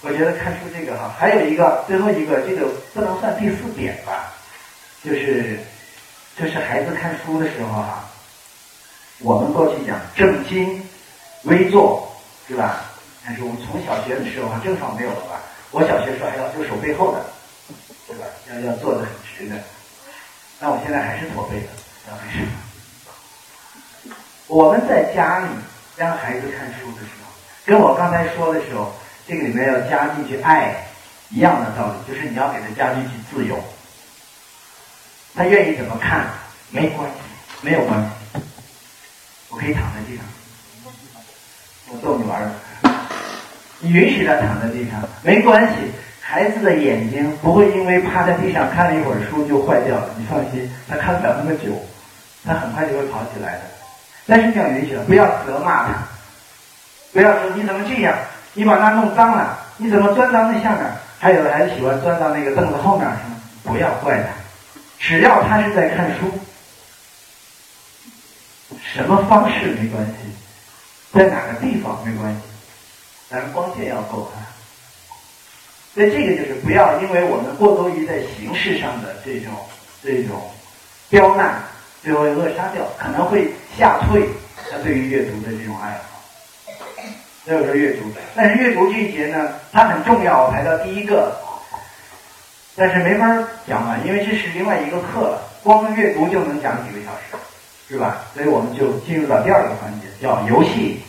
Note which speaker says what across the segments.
Speaker 1: 我觉得看书这个哈，还有一个最后一个，这个不能算第四点吧，就是就是孩子看书的时候哈，我们过去讲正襟危坐，是吧？但是我们从小学的时候哈，正常没有了吧？我小学时候还要就手背后的，对吧？要要坐的很直的。那我现在还是驼背的，知道为什么？我们在家里让孩子看书的时候，跟我刚才说的时候，这个里面要加进去爱一样的道理，就是你要给他加进去自由。他愿意怎么看没关系，没有关系，我可以躺在地上，我逗你玩儿。你允许他躺在地上没关系，孩子的眼睛不会因为趴在地上看了一会儿书就坏掉了。你放心，他看不了那么久，他很快就会跑起来的。但是你要允许他，不要责骂他，不要说你怎么这样，你把那弄脏了，你怎么钻到那下面？还有的孩子喜欢钻到那个凳子后面去？不要怪他，只要他是在看书，什么方式没关系，在哪个地方没关系。咱光线要够啊，所以这个就是不要因为我们过多于在形式上的这种这种刁难，最后扼杀掉，可能会吓退他对于阅读的这种爱好。所以说阅读，但是阅读这一节呢，它很重要，我排到第一个，但是没法讲完，因为这是另外一个课了，光阅读就能讲几个小时，是吧？所以我们就进入到第二个环节，叫游戏。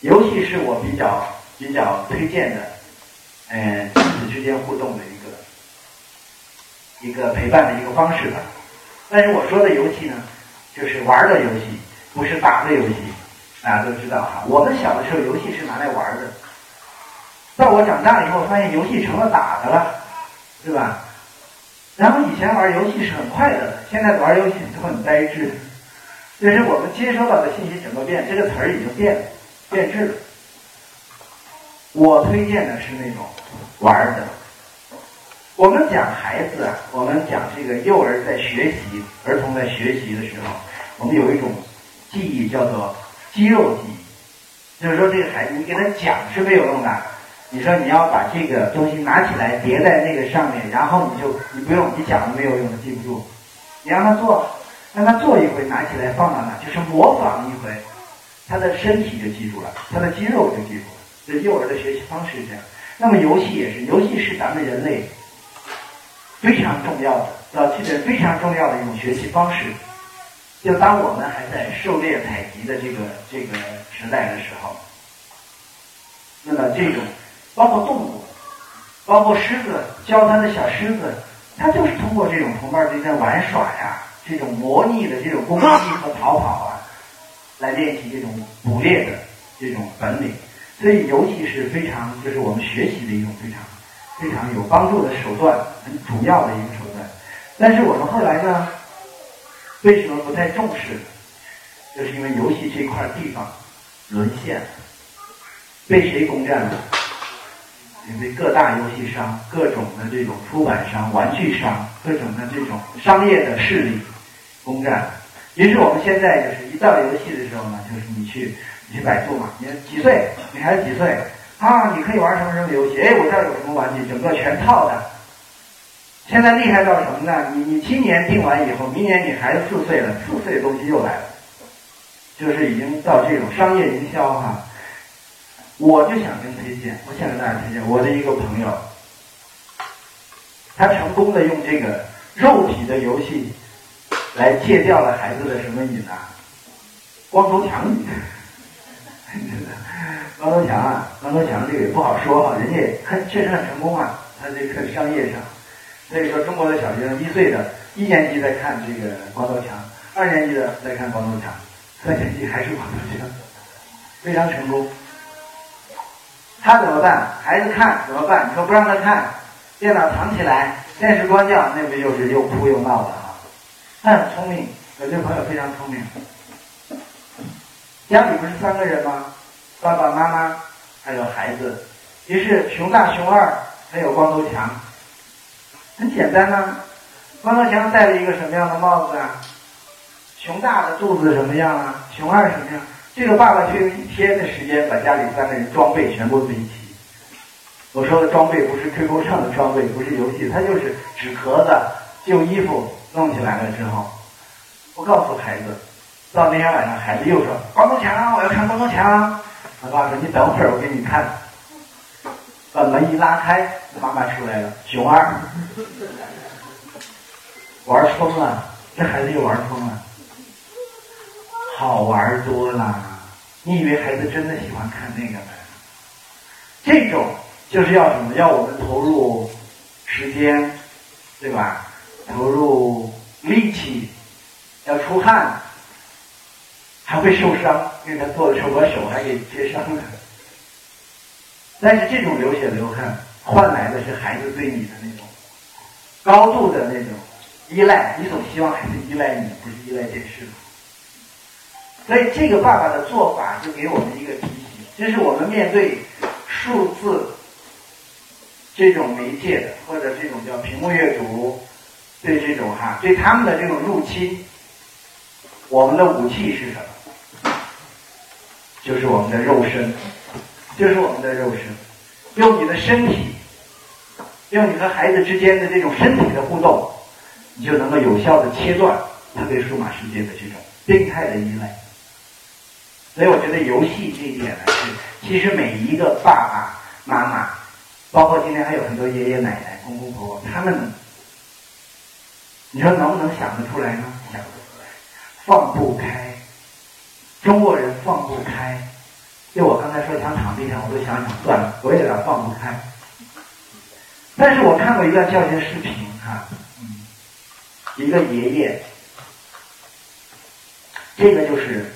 Speaker 1: 游戏是我比较比较推荐的，嗯，亲子之间互动的一个一个陪伴的一个方式吧。但是我说的游戏呢，就是玩的游戏，不是打的游戏。大家都知道哈，我们小的时候游戏是拿来玩的，到我长大以后发现游戏成了打的了，对吧？然后以前玩游戏是很快乐的，现在玩游戏都很呆滞。就是我们接收到的信息怎么变，这个词儿已经变了。变质了。我推荐的是那种玩的。我们讲孩子啊，我们讲这个幼儿在学习、儿童在学习的时候，我们有一种记忆叫做肌肉记忆，就是说这个孩子你给他讲是没有用的。你说你要把这个东西拿起来叠在那个上面，然后你就你不用你讲了没有用的记不住。你让他做，让他做一回，拿起来放到那，就是模仿一回。他的身体就记住了，他的肌肉就记住了。这幼儿的学习方式是这样。那么游戏也是，游戏是咱们人类非常重要的，早期的非常重要的一种学习方式。就当我们还在狩猎采集的这个这个时代的时候，那么这种包括动物，包括狮子，教他的小狮子，它就是通过这种同伴之间玩耍呀，这种模拟的这种攻击 和逃跑啊。来练习这种捕猎的这种本领，所以游戏是非常，就是我们学习的一种非常非常有帮助的手段，很主要的一个手段。但是我们后来呢，为什么不太重视？就是因为游戏这块地方沦陷，被谁攻占了？被各大游戏商、各种的这种出版商、玩具商、各种的这种商业的势力攻占。于是我们现在就是一到游戏的时候呢，就是你去你去百度嘛，你几岁？你孩子几岁？啊，你可以玩什么什么游戏？哎，我这儿有什么玩具？整个全套的。现在厉害到什么呢？你你今年定完以后，明年你孩子四岁了，四岁的东西又来了，就是已经到这种商业营销哈。我就想跟推荐，我想跟大家推荐我的一个朋友，他成功的用这个肉体的游戏。来戒掉了孩子的什么瘾啊？光头强瘾，光头强啊，光头强这个也不好说哈，人家很确实很成功啊，他这个商业上，所以说中国的小学生一岁的一年级在看这个光头强，二年级的在看光头强，三年级还是光头强，非常成功。他怎么办？孩子看怎么办？你说不让他看，电脑藏起来，电视关掉，那不就是又哭又闹的？他很聪明，有些朋友非常聪明。家里不是三个人吗？爸爸妈妈还有孩子。于是熊大、熊二还有光头强，很简单呐。光头强戴了一个什么样的帽子啊？熊大的肚子什么样啊？熊二什么样？这个爸爸就用一天的时间把家里三个人装备全部堆齐。我说的装备不是 QQ 上的装备，不是游戏，它就是纸壳子、旧衣服弄起来了之后，我告诉孩子，到那天晚上，孩子又说：“光头强，我要看光头强。”他爸说：“你等会儿，我给你看。”把门一拉开，妈妈出来了，熊二，玩疯了，这孩子又玩疯了，好玩多了。你以为孩子真的喜欢看那个吗？这种。就是要什么？要我们投入时间，对吧？投入力气，要出汗，还会受伤，因为他做的时候把手还给接伤了。但是这种流血流汗换来的是孩子对你的那种高度的那种依赖，你总希望孩子依赖你，不是依赖电视。所以这个爸爸的做法就给我们一个提醒，就是我们面对数字。这种媒介的，或者这种叫屏幕阅读，对这种哈，对他们的这种入侵，我们的武器是什么？就是我们的肉身，就是我们的肉身，用你的身体，用你和孩子之间的这种身体的互动，你就能够有效的切断他对数码世界的这种病态的依赖。所以我觉得游戏这一点呢，是其实每一个爸爸妈妈。包括今天还有很多爷爷奶奶、公公婆婆，他们，你说能不能想得出来呢？想得出来，放不开，中国人放不开。就我刚才说想躺地上，我都想想算了，我也有点放不开。但是我看过一个教学视频，哈，一个爷爷，这个就是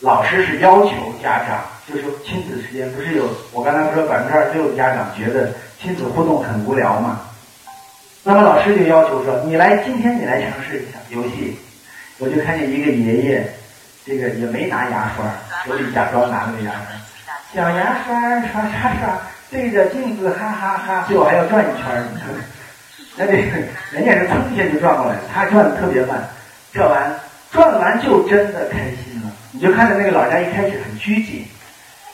Speaker 1: 老师是要求家长。就是亲子时间不是有我刚才不说百分之二十六的家长觉得亲子互动很无聊嘛？那么老师就要求说，你来今天你来尝试一下游戏。我就看见一个爷爷，这个也没拿牙刷，手里假装拿了个牙刷，小牙刷刷刷刷，对着镜子哈哈哈，最后还要转一圈儿。那这人家是蹭一下就转过来，他转的特别慢，转完转完就真的开心了。你就看着那个老人家一开始很拘谨。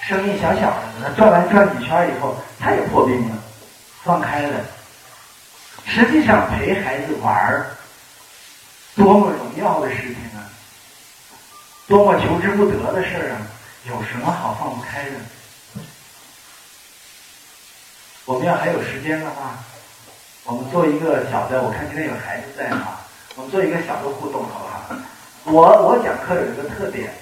Speaker 1: 声音小小的，他转完转几圈以后，他也破冰了，放开了。实际上陪孩子玩儿，多么荣耀的事情啊！多么求之不得的事儿啊！有什么好放不开的？我们要还有时间的话，我们做一个小的。我看今天有孩子在哈，我们做一个小的互动，好不好？我我讲课有一个特点。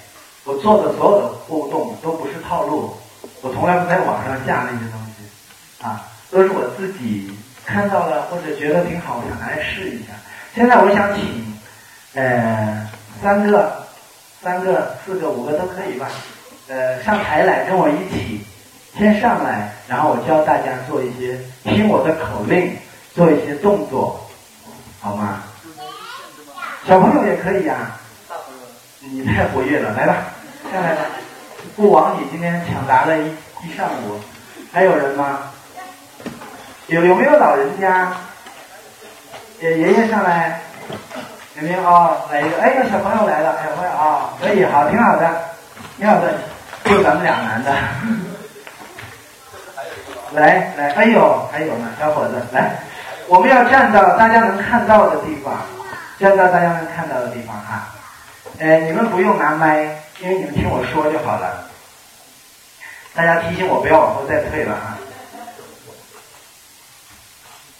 Speaker 1: 我做的所有的互动都不是套路，我从来不在网上下那些东西，啊，都是我自己看到了或者觉得挺好，想来试一下。现在我想请，呃，三个、三个、四个、五个都可以吧，呃，上台来跟我一起，先上来，然后我教大家做一些听我的口令，做一些动作，好吗？小朋友也可以呀。你太活跃了，来吧，下来吧。不枉你今天抢答了一一上午。还有人吗？有有没有老人家？爷爷爷上来，有没有啊？来一个，哎，有小朋友来了，小朋友啊，可以，好，挺好的，挺好的，就咱们俩男的。来来，哎呦，还有呢，小伙子，来，我们要站到大家能看到的地方，站到大家能看到的地方哈。哎，你们不用拿麦，因为你们听我说就好了。大家提醒我不要往后再退了啊！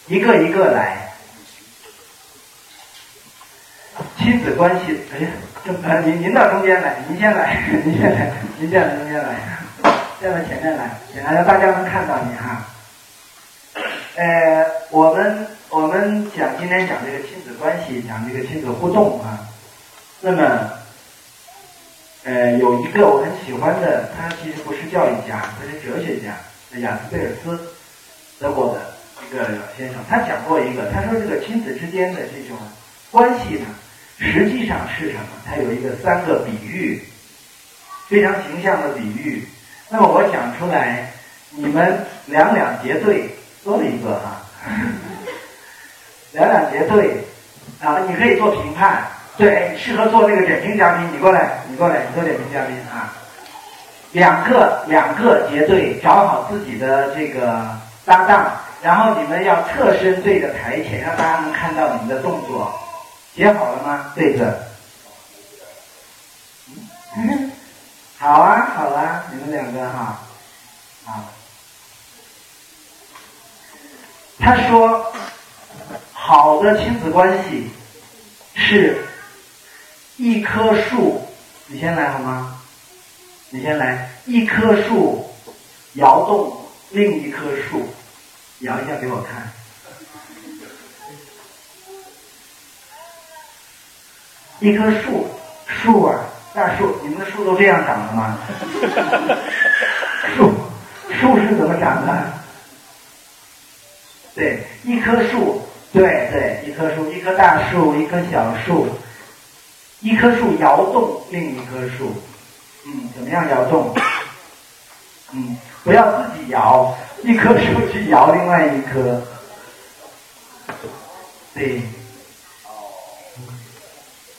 Speaker 1: 一个一个来，亲子关系，哎呀，这呃，您您到中间来，您先来，您先来，您先来中间来，站到前面来，让大家能看到你哈。呃，我们我们讲今天讲这个亲子关系，讲这个亲子互动啊。那么，呃，有一个我很喜欢的，他其实不是教育家，他是哲学家，雅斯贝尔斯，德国的一个先生，他讲过一个，他说这个亲子之间的这种关系呢，实际上是什么？它有一个三个比喻，非常形象的比喻。那么我讲出来，你们两两结对，做一个哈，两两结对，啊，你可以做评判。对，适合做那个点评嘉宾，你过来，你过来，你做点评嘉宾啊。两个两个结对，找好自己的这个搭档，然后你们要侧身对着台前，让大家能看到你们的动作。写好了吗？对着。好啊，好啊，你们两个哈，啊。他说，好的亲子关系是一棵树，你先来好吗？你先来，一棵树摇动另一棵树，摇一下给我看。一棵树，树啊，大树，你们的树都这样长的吗？树，树是怎么长的？对，一棵树，对对，一棵树，一棵大树，一棵小树，一棵树摇动另一棵树，嗯，怎么样摇动？嗯，不要自己摇，一棵树去摇另外一棵，对，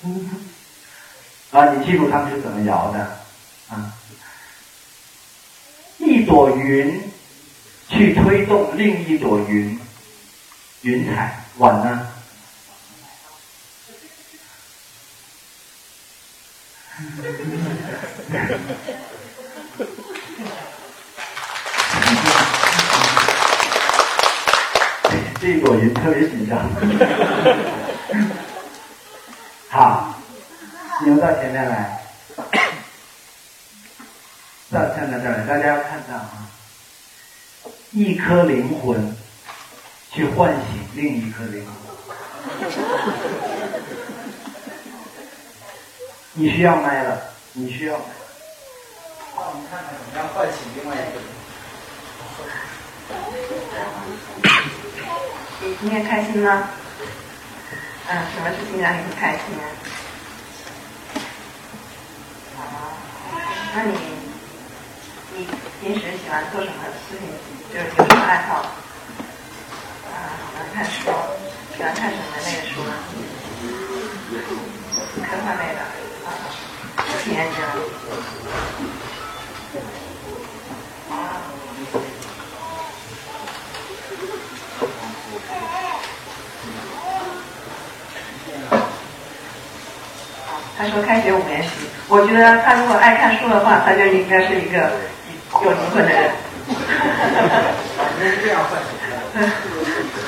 Speaker 1: 嗯，啊，你记住他们是怎么摇的，啊，一朵云去推动另一朵云。云彩晚呢？这一朵云特别紧张。好，你们到前面来，到站在这儿来，大家要看到啊，一颗灵魂。去唤醒另一颗灵魂。你需要麦了，你需要。
Speaker 2: 那我们看看怎么样唤醒另外一个
Speaker 3: 你今天开心吗？嗯，什么事情让你很开心啊？那你你平时喜欢做什么事情？就是有什么爱好？喜欢看书，喜欢看什么类的书呢？科幻类的，啊，挺认真。他说开学五年级，我觉得他如果爱看书的话，他就应该是一个有灵魂的人。
Speaker 2: 应该是这样换。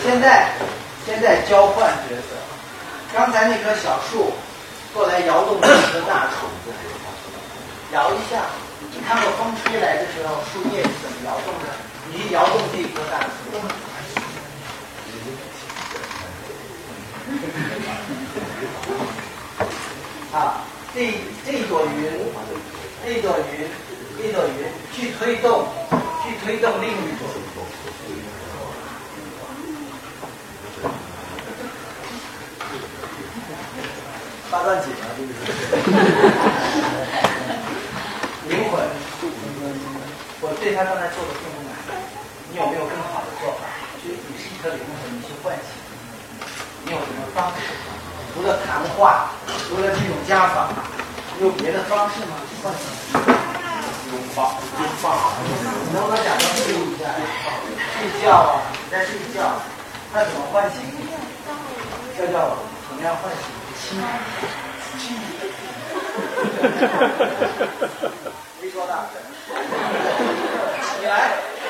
Speaker 2: 现在，现在交换角色。刚才那棵小树过来摇动这棵大树，摇一下，你看过风吹来的时候树叶是怎么摇动的？你一摇动这棵大树。啊，这这朵云，这朵云，这朵云去推动，去推动另一朵。八段锦啊，这个是 灵魂。我对他刚才做的并不满意，你有没有更好的做法？其实你是一颗灵魂，你去唤醒。你有什么方式？除了谈话，除了这种家访，你有别的方式吗？唤醒。拥抱，拥抱。你能不能假装睡一下？睡觉啊，你在睡觉，那怎么唤醒你？教教我，怎么样唤醒？亲，亲，没说的，起来，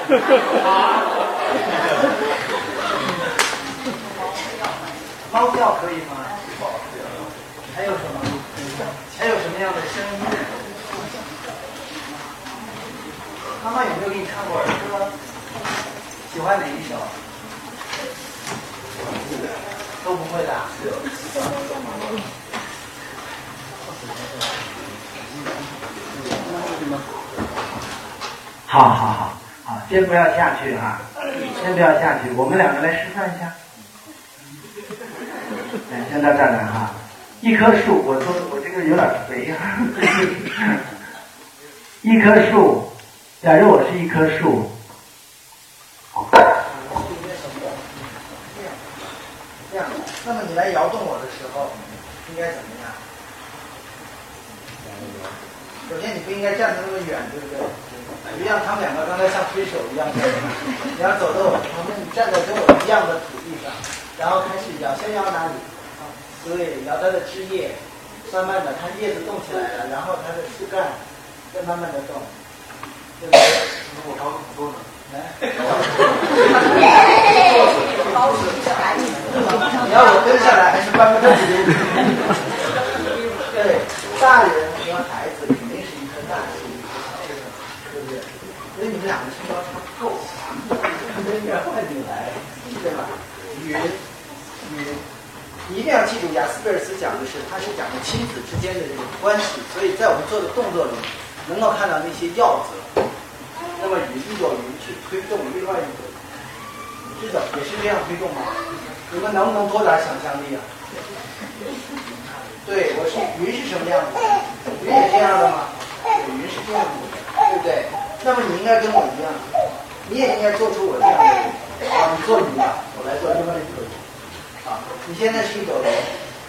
Speaker 2: 猫叫可以吗？还有什么？还有什么样的声音？妈妈有没有给你唱过儿歌？喜欢哪一首？都不会的。
Speaker 1: 好好好，好，先不要下去哈，先不要下去，我们两个来示范一下。哎，先到这儿来哈，一棵树，我说我这个有点肥呀。一棵树，假如我是一棵树。
Speaker 2: 那么你来摇动我的时候，应该怎么样？首先你不应该站得那么远，对不对？一样，他们两个刚才像推手一样，你要走到我旁边，你站在跟我一样的土地上，然后开始摇，先摇哪里？对，摇它的枝叶，慢慢的，它叶子动起来了，然后它的枝干在慢慢的动。对不对？我高不多呢。你要我蹲下来还是搬不动对，大人和孩子肯定是一棵大树，对不对？所以你们两个身高差不够，应该换进来，对吧？云，云，你一定要记住，雅斯贝尔斯讲的是，他是讲的亲子之间的这种关系，所以在我们做的动作里，能够看到那些要则。那么以一朵云去推动另外一朵云，是的，也是这样推动吗？你们能不能多点想象力啊？对，我是云是什么样子？云也这样的吗？对云是这样子，对不对？那么你应该跟我一样，你也应该做出我这样的云。啊，你做云吧，我来做另外一朵云。啊，你现在是一朵云，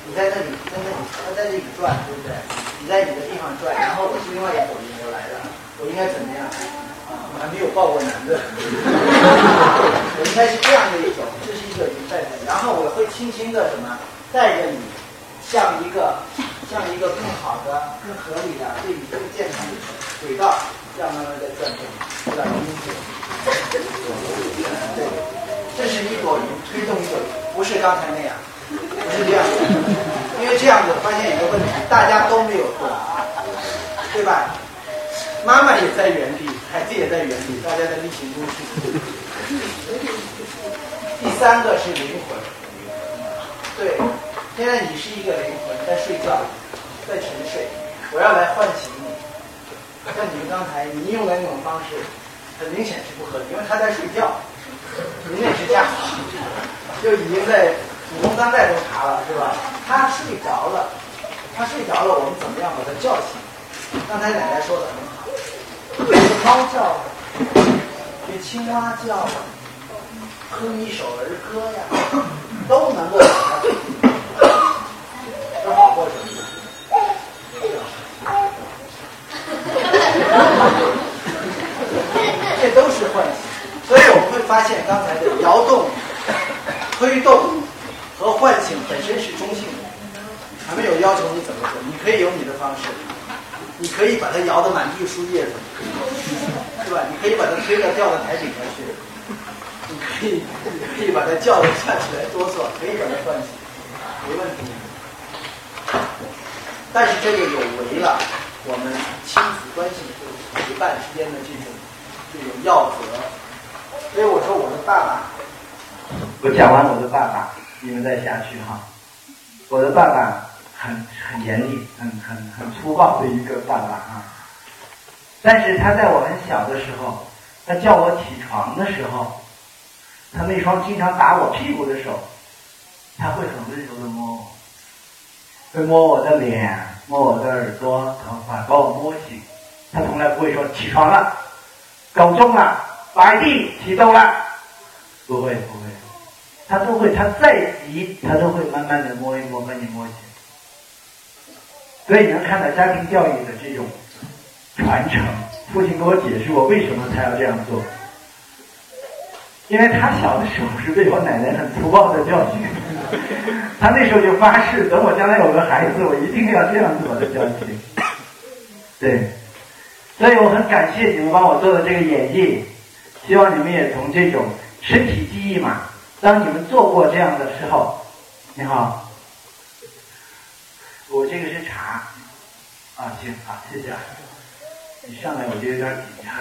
Speaker 2: 你在那里，在那里，它在这里转，对不对？你在你的地方转，然后我是另外一朵云，我来了，我应该怎么样？我还没有抱过男的，我应该是这样的一种，这是一个云带着，然后我会轻轻的什么带着你。像一个像一个更好的、更合理的、对宇宙健康的轨道，这样慢慢在转动，对吧？这是一朵云推动一朵云，不是刚才那样，不是这样的，因为这样子发现一个问题，大家都没有动，对吧？妈妈也在原地，孩子也在原地，大家在例行公事。第三个是灵魂，对。现在你是一个灵魂在睡觉，在沉睡，我要来唤醒你。像你们刚才你用的那种方式，很明显是不合理，因为他在睡觉，您那是架好，就已经在祖宗三代都查了，是吧？他睡着了，他睡着了，我们怎么样把他叫醒？刚才奶奶说的很好，学猫叫，学青蛙叫，哼一首儿歌呀，都能够把他。这好过程，这都是唤醒，所以我们会发现刚才的摇动、推动和唤醒本身是中性的，还没有要求你怎么做，你可以有你的方式，你可以把它摇得满地树叶子，是吧？你可以把它推到掉到台顶上去，你可以可以把它叫得站起来哆嗦，可以把它唤醒，没问题。但是这个有违了我们亲子关系陪伴之间的这种这种要则，所以我说我的爸爸，
Speaker 1: 我讲完我的爸爸，你们再下去哈。我的爸爸很很严厉，很很很粗暴的一个爸爸啊。但是他在我很小的时候，他叫我起床的时候，他那双经常打我屁股的手，他会很温柔的摸我。会摸我的脸，摸我的耳朵、头发，把我摸醒。他从来不会说起床了，狗中了，摆地启动了，不会不会，他都会，他再急，他都会慢慢的摸一摸，把你摸一下。所以你能看到家庭教育的这种传承。父亲给我解释我为什么他要这样做，因为他小的时候是被我奶奶很粗暴的教训。他那时候就发誓，等我将来有个孩子，我一定要这样子把他教训。对，所以我很感谢你们帮我做的这个演绎，希望你们也从这种身体记忆嘛，当你们做过这样的时候，你好，我这个是茶，啊行好谢谢啊，一上来我就有点紧张。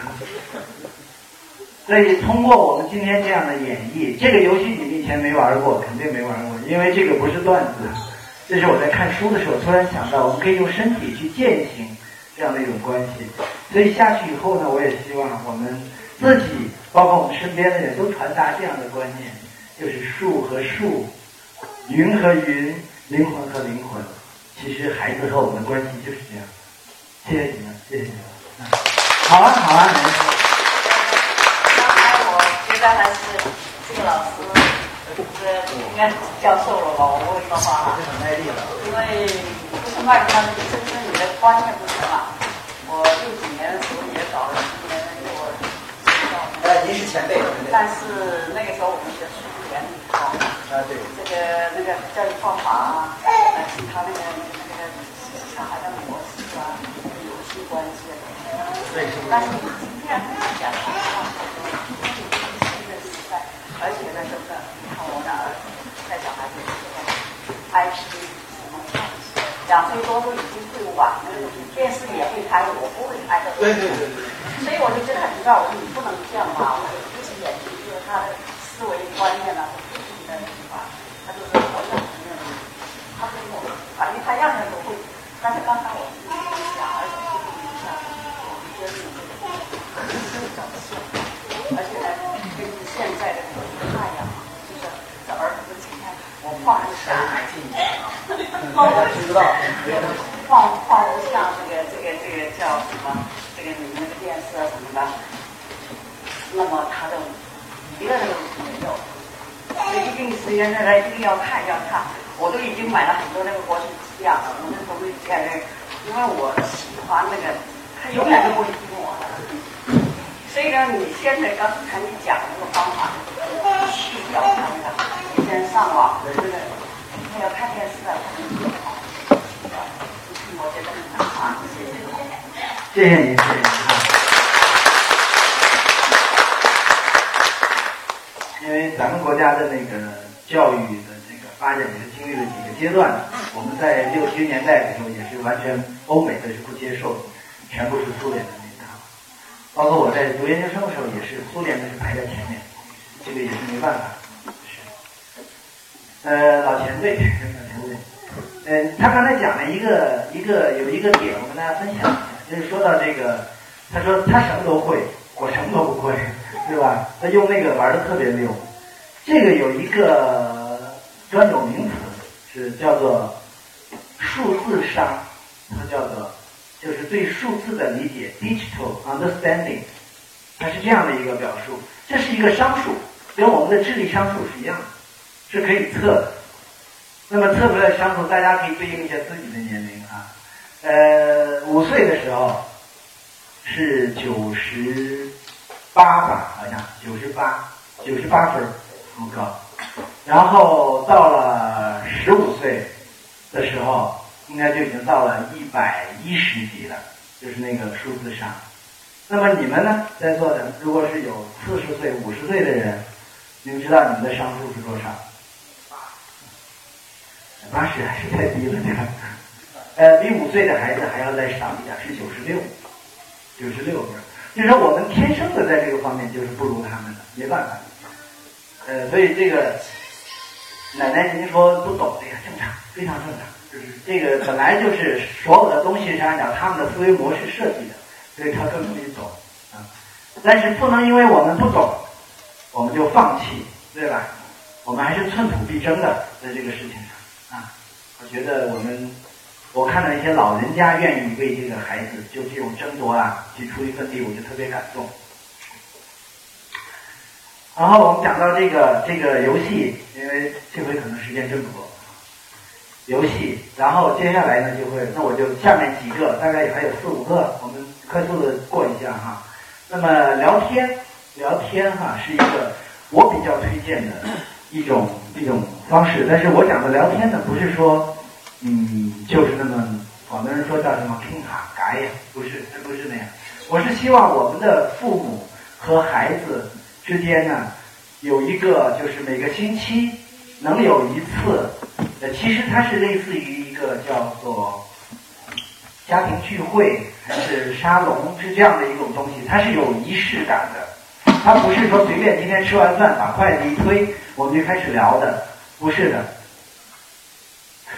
Speaker 1: 所以通过我们今天这样的演绎，这个游戏你们以前没玩过，肯定没玩过，因为这个不是段子。这是我在看书的时候突然想到，我们可以用身体去践行这样的一种关系。所以下去以后呢，我也希望我们自己，包括我们身边的人都传达这样的观念，就是树和树，云和云，灵魂和灵魂。其实孩子和我们的关系就是这样。谢谢你们，谢谢你们。好啊，好啊。
Speaker 3: 还是这个老师，是应该是教授了吧？我问的话，很卖力了因为不是外他的，就是你的观念不同嘛。我六几年的时候也搞了十年。
Speaker 2: 您是前辈，
Speaker 4: 但是那个时候我们的速度原理好，
Speaker 2: 啊对，
Speaker 4: 这个那个教育方法啊，呃，其他那个那个那个小孩的模式啊，游戏关系啊，
Speaker 2: 对，
Speaker 4: 但是今天讲实话，新的时代，而且呢，真的，你看我的儿子在小孩子现在 IP 什么两岁多都已经会玩了，电视也会开，我不会开的。
Speaker 2: 对对对。
Speaker 4: 所以我就觉得很奇怪，我说你不能这样嘛，我不是眼睛，就是他的思维观念啊，不是你的地方，他就是我想承认，他反正他样样都会。但是刚才我自己想，而且是，我们觉得这个很是表现，而且呢，根据现在的这个看呀，就是这儿子的情况，我放不下，放不
Speaker 2: 知道，
Speaker 4: 放放不下这个这个这个叫什么？这个你那个电视啊什么的，那么他的一个人都没有，所以一定时间在那一定要看要看，我都已经买了很多那个国际机啊，我那东西呃，因为我喜欢那个，他永远都不会听我的。所以呢，你现在刚才你讲的那个方法，必须要看的，你先上网的，这个还要看电视啊，我觉得很好，谢谢你。
Speaker 1: 谢谢您，谢谢您。因为咱们国家的那个教育的发展也是经历了几个阶段。我们在六七十年代的时候也是完全欧美的是不接受，全部是苏联的那一套。包括我在读研究生的时候也是苏联的是排在前面，这个也是没办法。是，呃，老前辈，老前辈，嗯，他刚才讲了一个一个有一个点，我跟大家分享一下。就是说到这个，他说他什么都会，我什么都不会，对吧？他用那个玩的特别溜。这个有一个专有名词是叫做数字商，它叫做就是对数字的理解 （digital understanding），它是这样的一个表述。这是一个商数，跟我们的智力商数是一样的，是可以测的。那么测出来的商数，大家可以对应一下自己的年龄啊。呃，五岁的时候是九十八吧，好像九十八，九十八分，这么高。然后到了十五岁的时候，应该就已经到了一百一十级了，就是那个数字上。那么你们呢，在座的，如果是有四十岁、五十岁的人，你们知道你们的商数是多少？八十还是太低了点。呃，比五岁的孩子还要再少一点，是九十六，九十六分。就是说，我们天生的在这个方面就是不如他们的，没办法。呃，所以这个奶奶您说不懂，这个正常，非常正常。就是这个本来就是所有的东西是按照他们的思维模式设计的，所以他更容易懂啊。但是不能因为我们不懂，我们就放弃，对吧？我们还是寸土必争的，在这个事情上啊。我觉得我们。我看到一些老人家愿意为这个孩子就这种争夺啊，去出一份力，我就特别感动。然后我们讲到这个这个游戏，因为这回可能时间真不够。游戏，然后接下来呢就会，那我就下面几个，大概也还有四五个，我们快速的过一下哈。那么聊天，聊天哈是一个我比较推荐的一种一种方式，但是我讲的聊天呢，不是说。嗯，就是那么，广东人说叫什么“听哈改呀”，不是，不是那样。我是希望我们的父母和孩子之间呢，有一个就是每个星期能有一次，呃，其实它是类似于一个叫做家庭聚会还是沙龙是这样的一种东西，它是有仪式感的，它不是说随便今天吃完饭把筷子一推我们就开始聊的，不是的。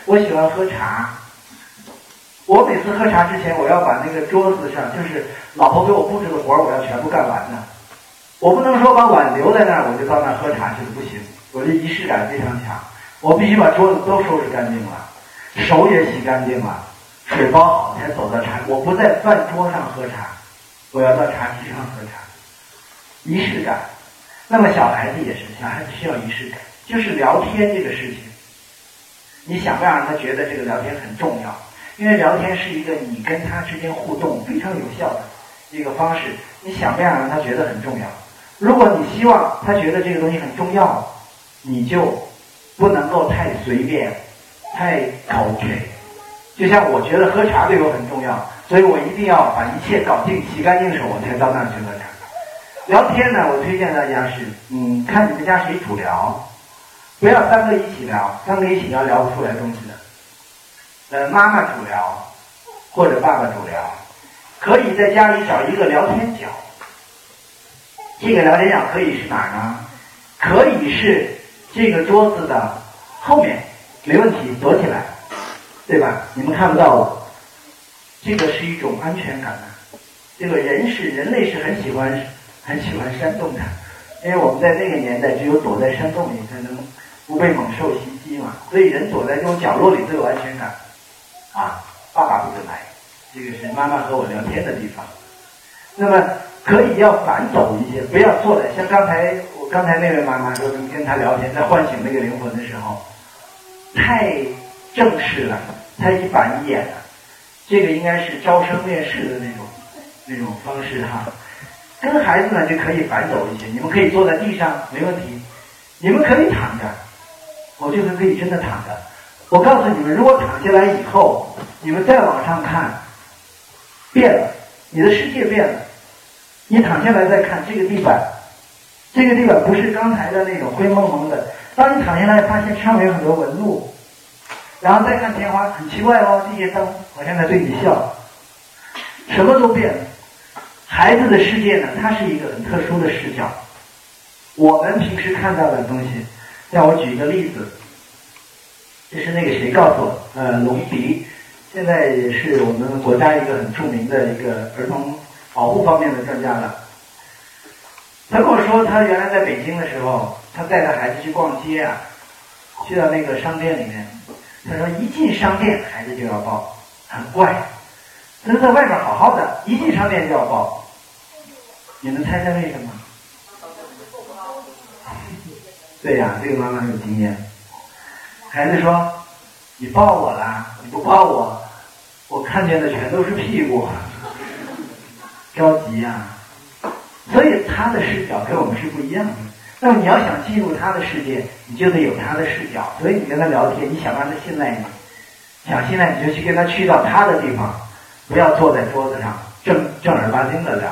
Speaker 1: 我喜欢喝茶，我每次喝茶之前，我要把那个桌子上就是老婆给我布置的活儿，我要全部干完的。我不能说把碗留在那儿，我就到那儿喝茶去了，不行。我的仪式感非常强，我必须把桌子都收拾干净了，手也洗干净了，水包好才走到茶。我不在饭桌上喝茶，我要到茶几上喝茶。仪式感。那么小孩子也是，小孩子需要仪式感，就是聊天这个事情。你想不想让他觉得这个聊天很重要，因为聊天是一个你跟他之间互动非常有效的一个方式。你想不想让他觉得很重要。如果你希望他觉得这个东西很重要，你就不能够太随便、太口 k。就像我觉得喝茶对我很重要，所以我一定要把一切搞定、洗干净手，我才到那儿去喝茶。聊天呢，我推荐大家是，嗯，看你们家谁主聊，不要三个一起聊，三个一起聊聊不出来东西的。呃，妈妈主聊或者爸爸主聊，可以在家里找一个聊天角。这个聊天角可以是哪儿呢？可以是这个桌子的后面，没问题，躲起来。对吧？你们看不到我，这个是一种安全感啊。这个人是人类是很喜欢很喜欢山洞的，因为我们在那个年代只有躲在山洞里才能不被猛兽袭击嘛，所以人躲在这种角落里都有安全感。啊，爸爸不准来，这个是妈妈和我聊天的地方。那么可以要反走一些，不要坐在像刚才我刚才那位妈妈说跟她聊天，在唤醒那个灵魂的时候，太正式了。太一板一眼了，这个应该是招生面试的那种那种方式哈。跟孩子呢就可以反走一些，你们可以坐在地上没问题，你们可以躺着，我就是可以真的躺着。我告诉你们，如果躺下来以后，你们再往上看，变了，你的世界变了。你躺下来再看这个地板，这个地板不是刚才的那种灰蒙蒙的，当你躺下来发现上面有很多纹路。然后再看天花，很奇怪哦，这些灯好像在对你笑，什么都变了。孩子的世界呢，它是一个很特殊的视角。我们平时看到的东西，让我举一个例子，这是那个谁告诉我，呃，龙迪，现在也是我们国家一个很著名的一个儿童保护方面的专家了。他跟我说，他原来在北京的时候，他带着孩子去逛街啊，去到那个商店里面。他说：“一进商店，孩子就要抱，很怪。他说在外边好好的，一进商店就要抱。你们猜猜为什么？对呀，这个妈妈有经验。孩子说：‘你抱我啦，你不抱我，我看见的全都是屁股，着急呀。’所以他的视角跟我们是不一样的。”那么你要想进入他的世界，你就得有他的视角。所以你跟他聊天，你想让他信赖你，想信赖你就去跟他去到他的地方，不要坐在桌子上正正儿八经的聊。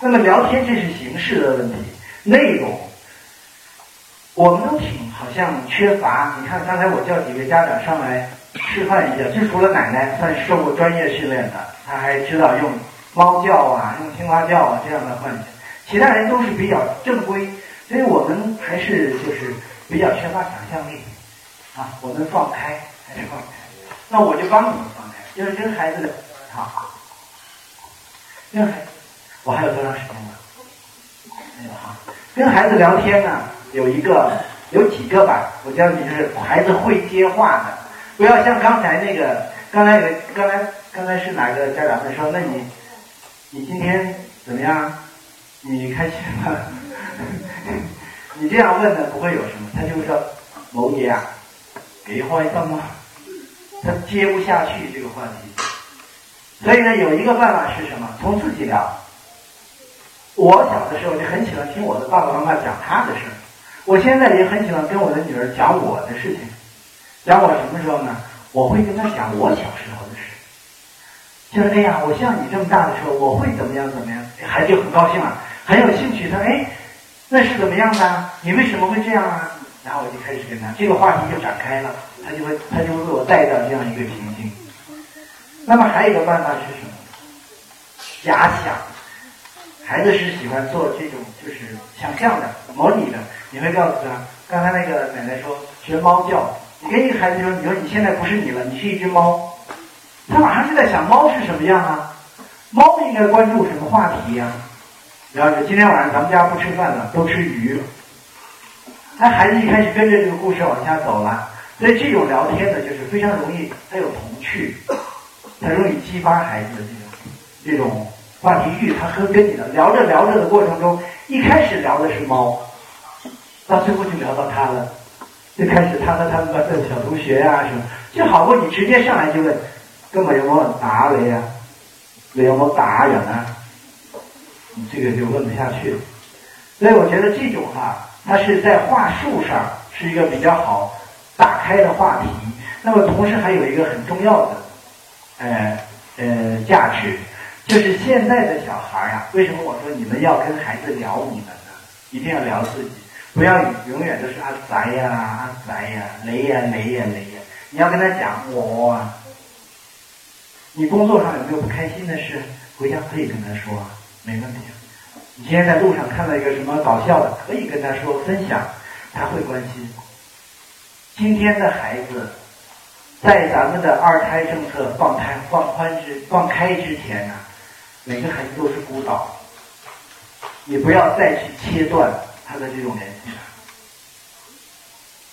Speaker 1: 那么聊天这是形式的问题，内容我们都挺好像缺乏。你看刚才我叫几位家长上来示范一下，就除了奶奶算是受过专业训练的，她还知道用猫叫啊、用青蛙叫啊这样的唤醒，其他人都是比较正规。所以我们还是就是比较缺乏想象力啊，我们放开还是放开。那我就帮你们放开，就是跟孩子好，跟孩，我还有多长时间呢？没有哈。跟孩子聊天呢，有一个有几个吧，我教你就是孩子会接话的，不要像刚才那个，刚才有刚才刚才是哪个家长在说？那你你今天怎么样？你开心吗？你这样问呢，不会有什么，他就会说某爷啊，给坏蛋吗？他接不下去这个话题，所以呢，有一个办法是什么？从自己聊。我小的时候就很喜欢听我的爸爸妈妈讲他的事儿，我现在也很喜欢跟我的女儿讲我的事情。讲我什么时候呢？我会跟她讲我小时候，就是那样。我像你这么大的时候，我会怎么样怎么样？孩子就很高兴了，很有兴趣。他哎。那是怎么样的？你为什么会这样啊？然后我就开始跟他这个话题就展开了，他就会他就会为我带到这样一个情境。那么还有一个办法是什么？假想，孩子是喜欢做这种就是想象的、模拟的。你会告诉他，刚才那个奶奶说学猫叫，你跟一个孩子说，你说你现在不是你了，你是一只猫，他马上就在想猫是什么样啊？猫应该关注什么话题呀？然后就今天晚上咱们家不吃饭了，都吃鱼。那孩子一开始跟着这个故事往下走了，所以这种聊天呢，就是非常容易，他有童趣，他容易激发孩子的这种这种话题欲。他和跟你的聊着聊着的过程中，一开始聊的是猫，到最后就聊到他了，就开始他和他们班的小同学啊什么，就好过你直接上来就问，根本有冇打你呀？你有冇打人啊？你这个就问不下去了。所以我觉得这种哈，它是在话术上是一个比较好打开的话题。那么同时还有一个很重要的，呃呃价值，就是现在的小孩呀，为什么我说你们要跟孩子聊你们呢？一定要聊自己，不要永远都是阿宅呀阿宅呀雷呀雷呀雷呀。你要跟他讲我啊，你工作上有没有不开心的事？回家可以跟他说，没问题。你今天在路上看到一个什么搞笑的，可以跟他说分享，他会关心。今天的孩子，在咱们的二胎政策放开放宽之放开之前呢，每个孩子都是孤岛。你不要再去切断他的这种联系了，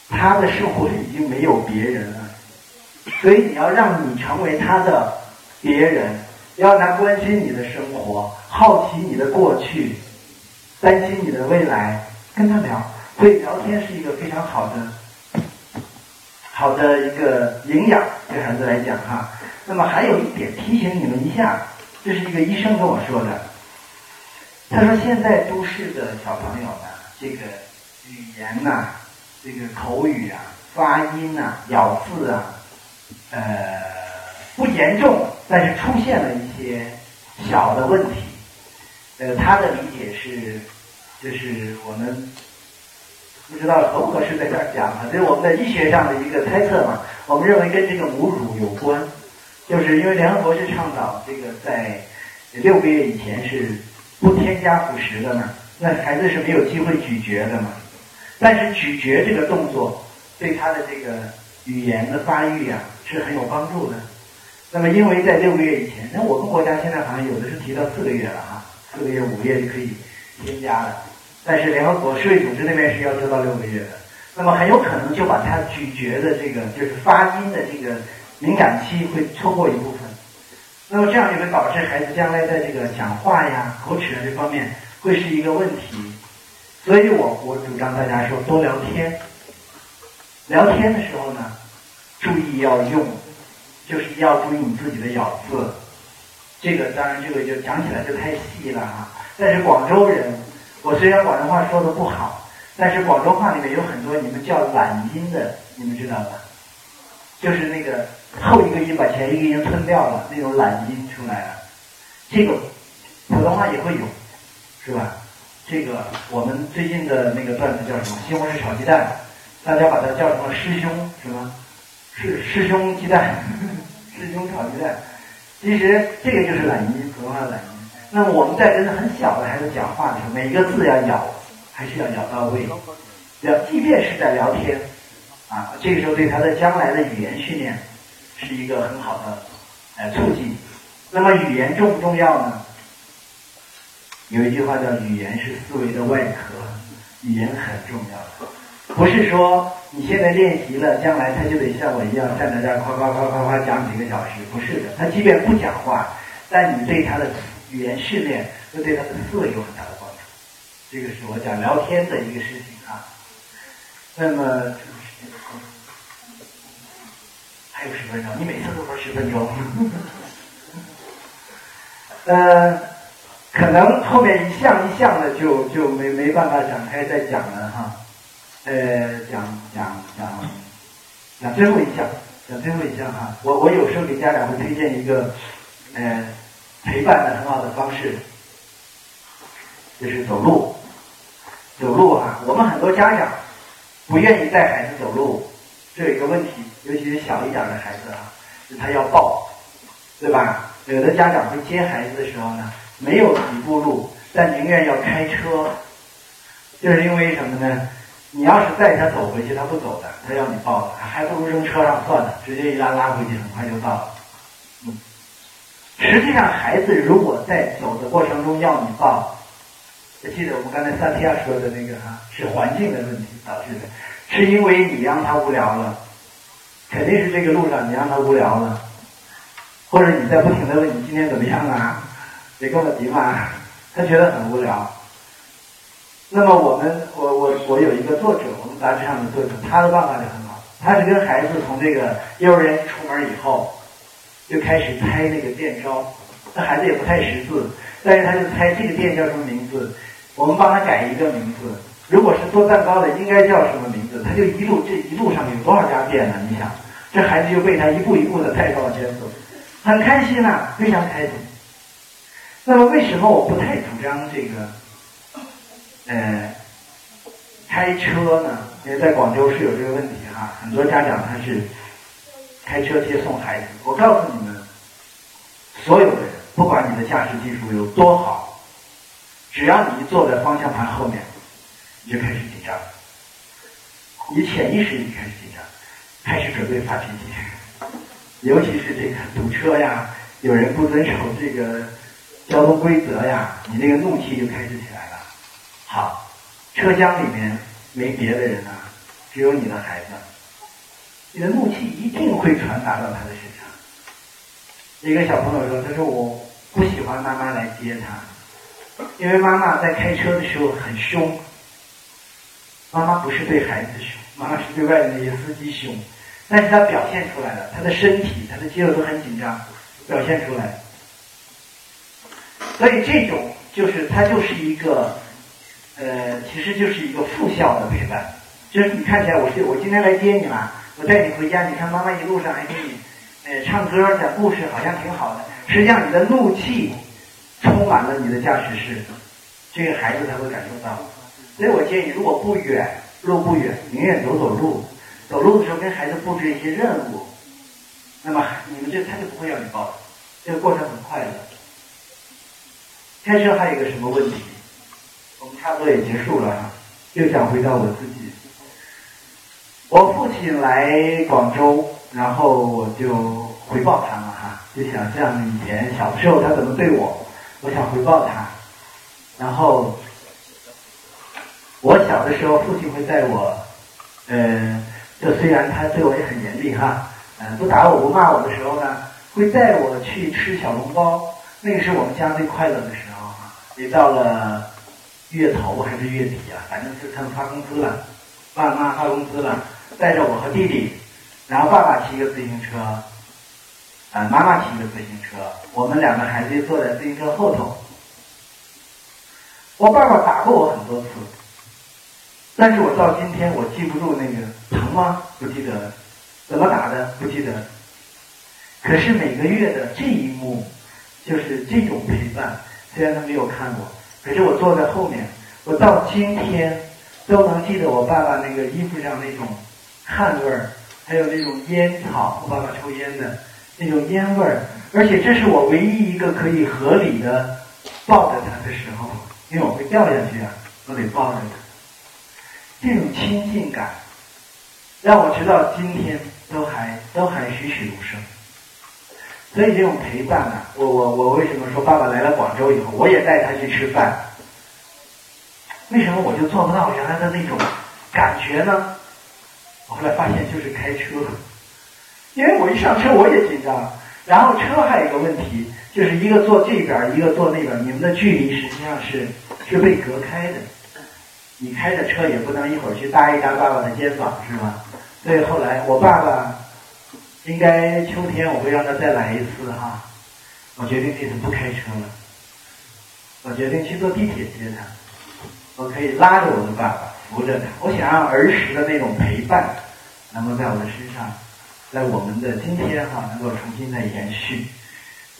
Speaker 1: 他的生活里已经没有别人了，所以你要让你成为他的别人。要他关心你的生活，好奇你的过去，担心你的未来，跟他聊。所以聊天是一个非常好的、好的一个营养，对孩子来讲哈。那么还有一点提醒你们一下，这是一个医生跟我说的。他说现在都市的小朋友呢，这个语言呐，这个口语啊，发音呐，咬字啊，呃，不严重。但是出现了一些小的问题，呃，他的理解是，就是我们不知道合不合适在这儿讲啊，这是我们在医学上的一个猜测嘛。我们认为跟这个母乳有关，就是因为联合国是倡导这个在六个月以前是不添加辅食的嘛，那孩子是没有机会咀嚼的嘛。但是咀嚼这个动作对他的这个语言的发育啊是很有帮助的。那么，因为在六个月以前，那我们国家现在好像有的是提到四个月了哈，四个月、五个月就可以添加了。但是联合国世卫组织那边是要求到六个月的，那么很有可能就把它咀嚼的这个就是发音的这个敏感期会错过一部分。那么这样就会导致孩子将来在这个讲话呀、口齿啊这方面会是一个问题。所以我我主张大家说多聊天，聊天的时候呢，注意要用。就是要注意你自己的咬字，这个当然这个就讲起来就太细了啊。但是广州人，我虽然广州话说的不好，但是广州话里面有很多你们叫懒音的，你们知道吧？就是那个后一个音把前一个音吞掉了，那种懒音出来了。这个普通话也会有，是吧？这个我们最近的那个段子叫什么？西红柿炒鸡蛋，大家把它叫什么？师兄什么？是师兄鸡蛋。师兄炒鸡蛋，其实这个就是懒音，普通话懒音。那么我们在跟很小的孩子讲话的时候，每一个字要咬，还是要咬到位。要，即便是在聊天，啊，这个时候对他的将来的语言训练是一个很好的呃促进。那么语言重不重要呢？有一句话叫“语言是思维的外壳”，语言很重要。不是说你现在练习了，将来他就得像我一样站在这儿夸夸夸夸夸讲几个小时。不是的，他即便不讲话，但你对他的语言训练，又对他的思维有很大的帮助。这个是我讲聊天的一个事情啊。那么还有十分钟，你每次都说十分钟。呃，可能后面一项一项的就就没没办法展开再讲了哈。呃，讲讲讲讲最后一项，讲最后一项哈。我我有时候给家长会推荐一个呃陪伴的很好的方式，就是走路。走路啊，我们很多家长不愿意带孩子走路，这有一个问题，尤其是小一点的孩子啊，他要抱，对吧？有的家长会接孩子的时候呢，没有几步路，但宁愿要开车，就是因为什么呢？你要是带他走回去，他不走的，他要你抱的，还不如扔车上算了，直接一拉拉回去，很快就到了。嗯，实际上孩子如果在走的过程中要你抱，我记得我们刚才萨提亚说的那个哈，是环境的问题导致的，是因为你让他无聊了，肯定是这个路上你让他无聊了，或者你在不停的问你今天怎么样啊，别跟我提嘛，他觉得很无聊。那么我们，我我我有一个作者，我们杂志上的作者，他的办法就很好。他是跟孩子从这个幼儿园出门以后，就开始猜那个店招。那孩子也不太识字，但是他就猜这个店叫什么名字。我们帮他改一个名字。如果是做蛋糕的，应该叫什么名字？他就一路这一路上有多少家店呢？你想，这孩子就被他一步一步的带到了这走，很开心呐，非常开心。那么为什么我不太主张这个，呃，开车呢？因为在广州是有这个问题哈，很多家长他是开车接送孩子。我告诉你们，所有的人，不管你的驾驶技术有多好，只要你一坐在方向盘后面。你就开始紧张，你潜意识里开始紧张，开始准备发脾气，尤其是这个堵车呀，有人不遵守这个交通规则呀，你那个怒气就开始起来。好，车厢里面没别的人啊，只有你的孩子，你的怒气一定会传达到他的身上。一个小朋友说：“他说我不喜欢妈妈来接他，因为妈妈在开车的时候很凶。”妈妈不是对孩子凶，妈妈是对外面那些司机凶，但是他表现出来了，他的身体、他的肌肉都很紧张，表现出来。所以这种就是他就是一个，呃，其实就是一个负效的陪伴，就是你看起来我是我今天来接你了，我带你回家，你看妈妈一路上还给你，呃，唱歌讲故事，好像挺好的。实际上你的怒气充满了你的驾驶室，这个孩子才会感受到。所以我建议，如果不远，路不远，宁愿走走路。走路的时候跟孩子布置一些任务，那么你们这他就不会要你抱，这个过程很快乐。开车还有一个什么问题？我们差不多也结束了哈，又想回到我自己。我父亲来广州，然后我就回报他了哈，就想像以前小时候他怎么对我，我想回报他，然后。我小的时候，父亲会带我，呃，就虽然他对我也很严厉哈，嗯，不打我不骂我的时候呢，会带我去吃小笼包，那是我们家最快乐的时候哈。也到了月头还是月底啊，反正是他们发工资了，爸妈发工资了，带着我和弟弟，然后爸爸骑个自行车，啊，妈妈骑个自行车，我们两个孩子坐在自行车后头。我爸爸打过我很多次。但是我到今天我记不住那个疼吗？不记得，怎么打的？不记得。可是每个月的这一幕，就是这种陪伴，虽然他没有看过，可是我坐在后面，我到今天都能记得我爸爸那个衣服上那种汗味儿，还有那种烟草，我爸爸抽烟的那种烟味儿，而且这是我唯一一个可以合理的抱着他的时候，因为我会掉下去啊，我得抱着他。这种亲近感，让我直到今天都还都还栩栩如生。所以这种陪伴啊，我我我为什么说爸爸来了广州以后，我也带他去吃饭？为什么我就做不到原来的那种感觉呢？我后来发现就是开车，因为我一上车我也紧张。然后车还有一个问题，就是一个坐这边，一个坐那边，你们的距离实际上是是被隔开的。你开着车也不能一会儿去搭一搭爸爸的肩膀，是吧？所以后来我爸爸应该秋天我会让他再来一次哈。我决定这次不开车了，我决定去坐地铁接他。我可以拉着我的爸爸，扶着他。我想让儿时的那种陪伴能够在我的身上，在我们的今天哈能够重新再延续。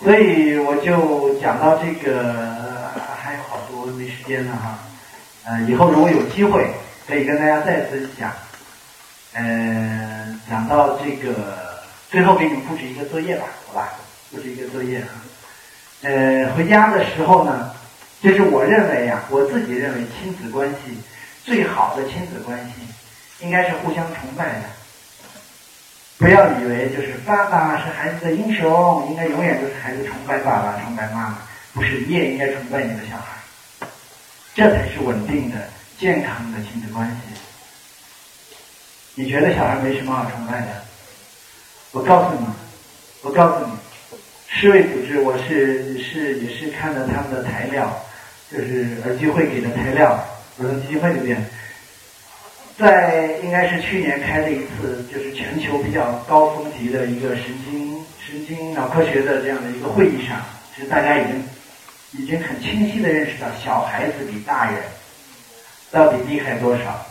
Speaker 1: 所以我就讲到这个，还有好多没时间了哈。呃，以后如果有机会，可以跟大家再次讲。嗯，讲到这个，最后给你们布置一个作业吧，好吧？布置一个作业啊。呃，回家的时候呢，就是我认为呀，我自己认为亲子关系最好的亲子关系，应该是互相崇拜的。不要以为就是爸爸是孩子的英雄，应该永远都是孩子崇拜爸爸、崇拜妈妈，不是，你也应该崇拜你的小孩。这才是稳定的、健康的亲子关系。你觉得小孩没什么好崇拜的？我告诉你，我告诉你，世卫组织，我是是也是看了他们的材料，就是耳机会给的材料，儿童基金会那边，在应该是去年开了一次，就是全球比较高峰级的一个神经神经脑科学的这样的一个会议上，其实大家已经已经很清晰的认识到，小孩子比大人到底厉害多少，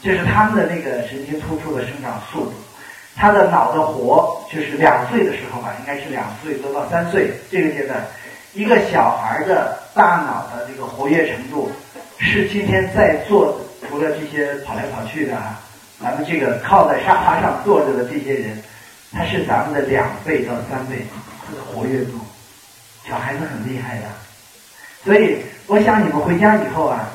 Speaker 1: 就是他们的那个神经突触的生长速度，他的脑的活，就是两岁的时候吧，应该是两岁多到三岁这个阶段，一个小孩的大脑的这个活跃程度，是今天在座除了这些跑来跑去的啊，咱们这个靠在沙发上坐着的这些人，他是咱们的两倍到三倍，他的活跃度。小孩子很厉害的，所以我想你们回家以后啊，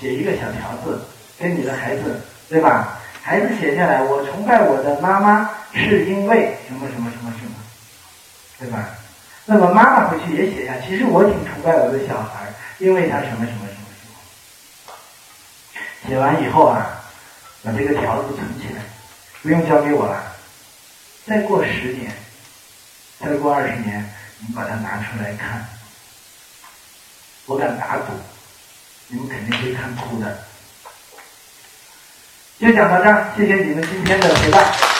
Speaker 1: 写一个小条子，跟你的孩子，对吧？孩子写下来，我崇拜我的妈妈是因为什么什么什么什么，对吧？那么妈妈回去也写下，其实我挺崇拜我的小孩，因为他什么什么什么什么。写完以后啊，把这个条子存起来，不用交给我了。再过十年。再过二十年，你把它拿出来看，我敢打赌，你们肯定会看哭的。就讲到这，谢谢你们今天的陪伴。